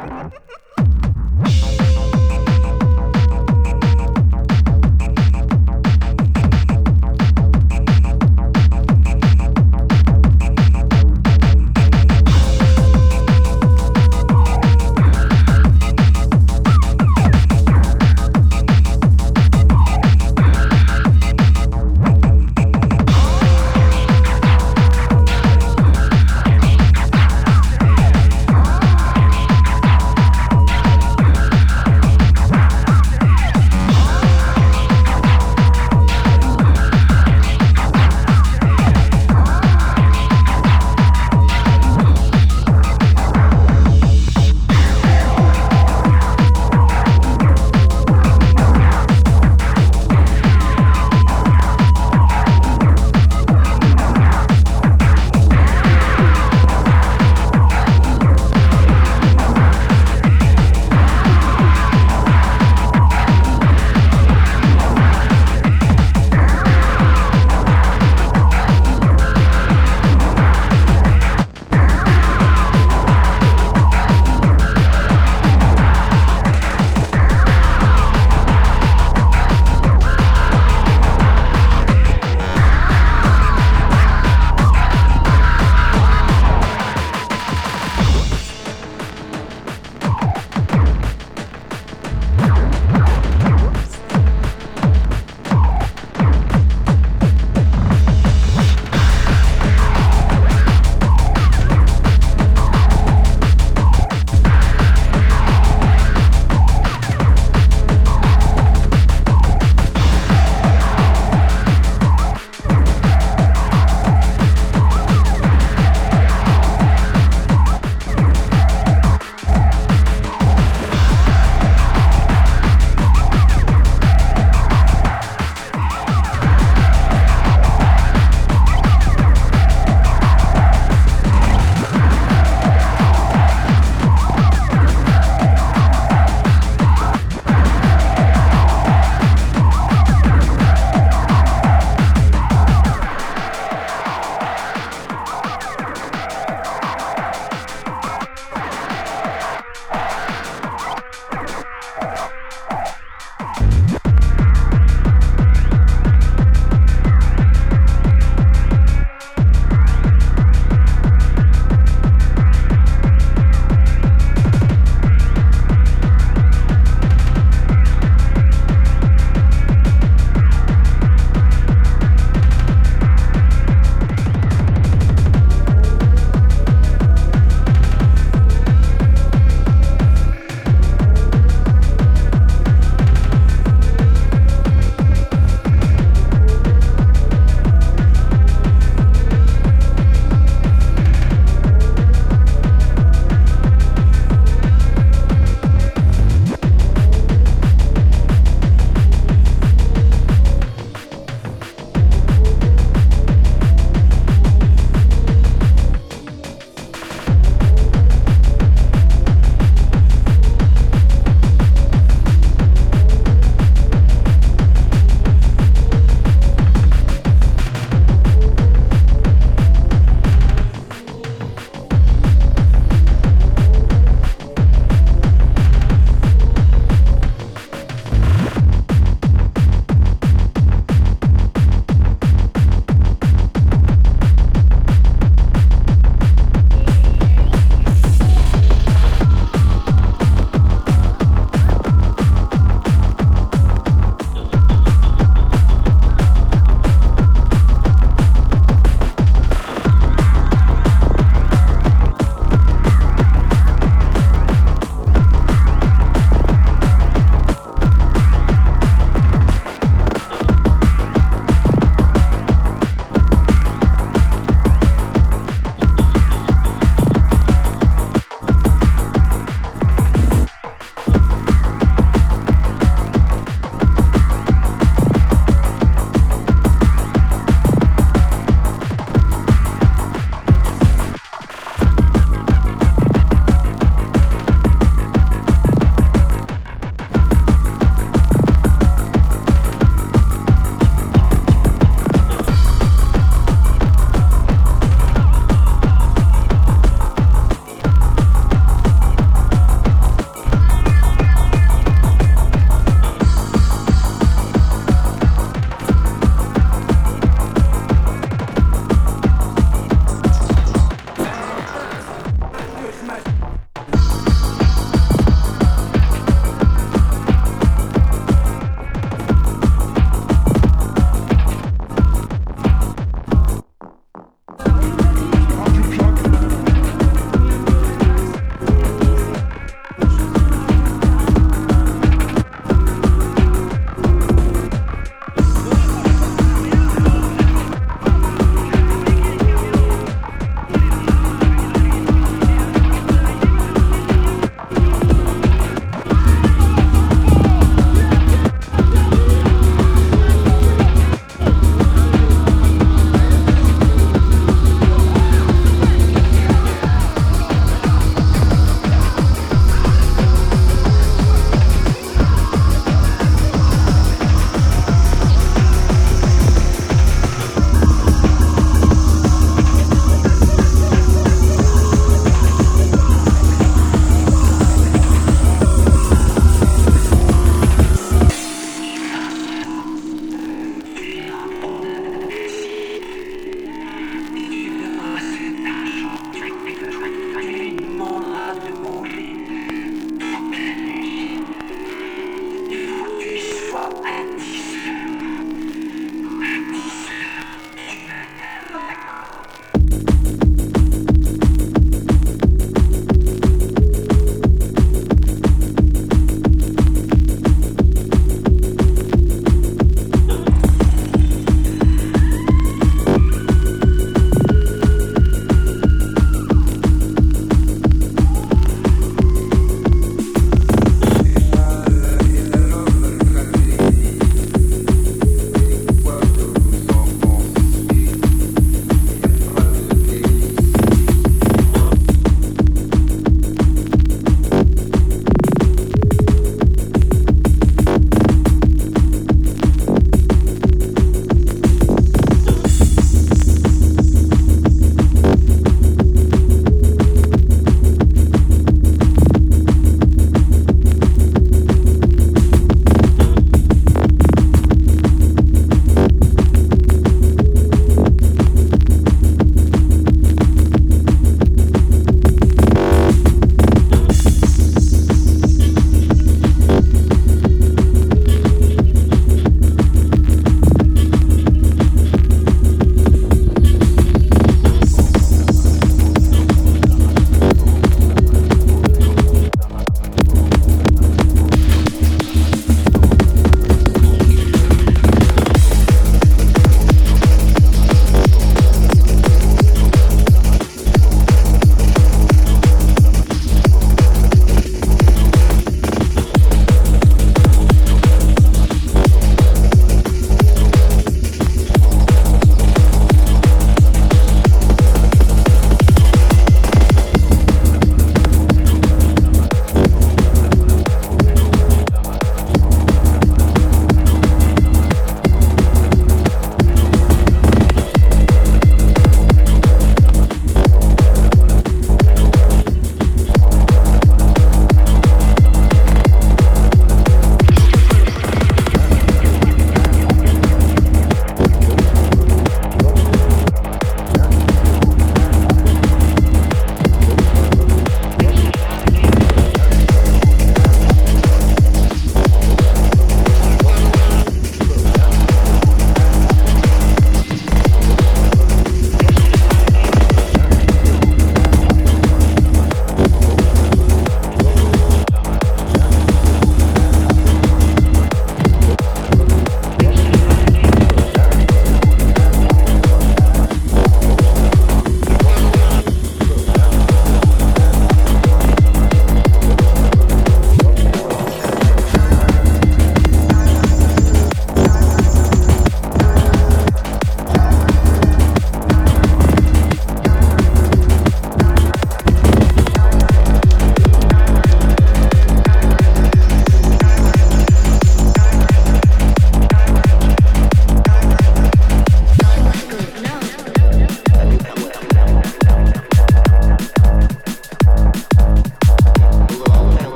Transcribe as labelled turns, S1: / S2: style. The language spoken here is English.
S1: Ha ha ha!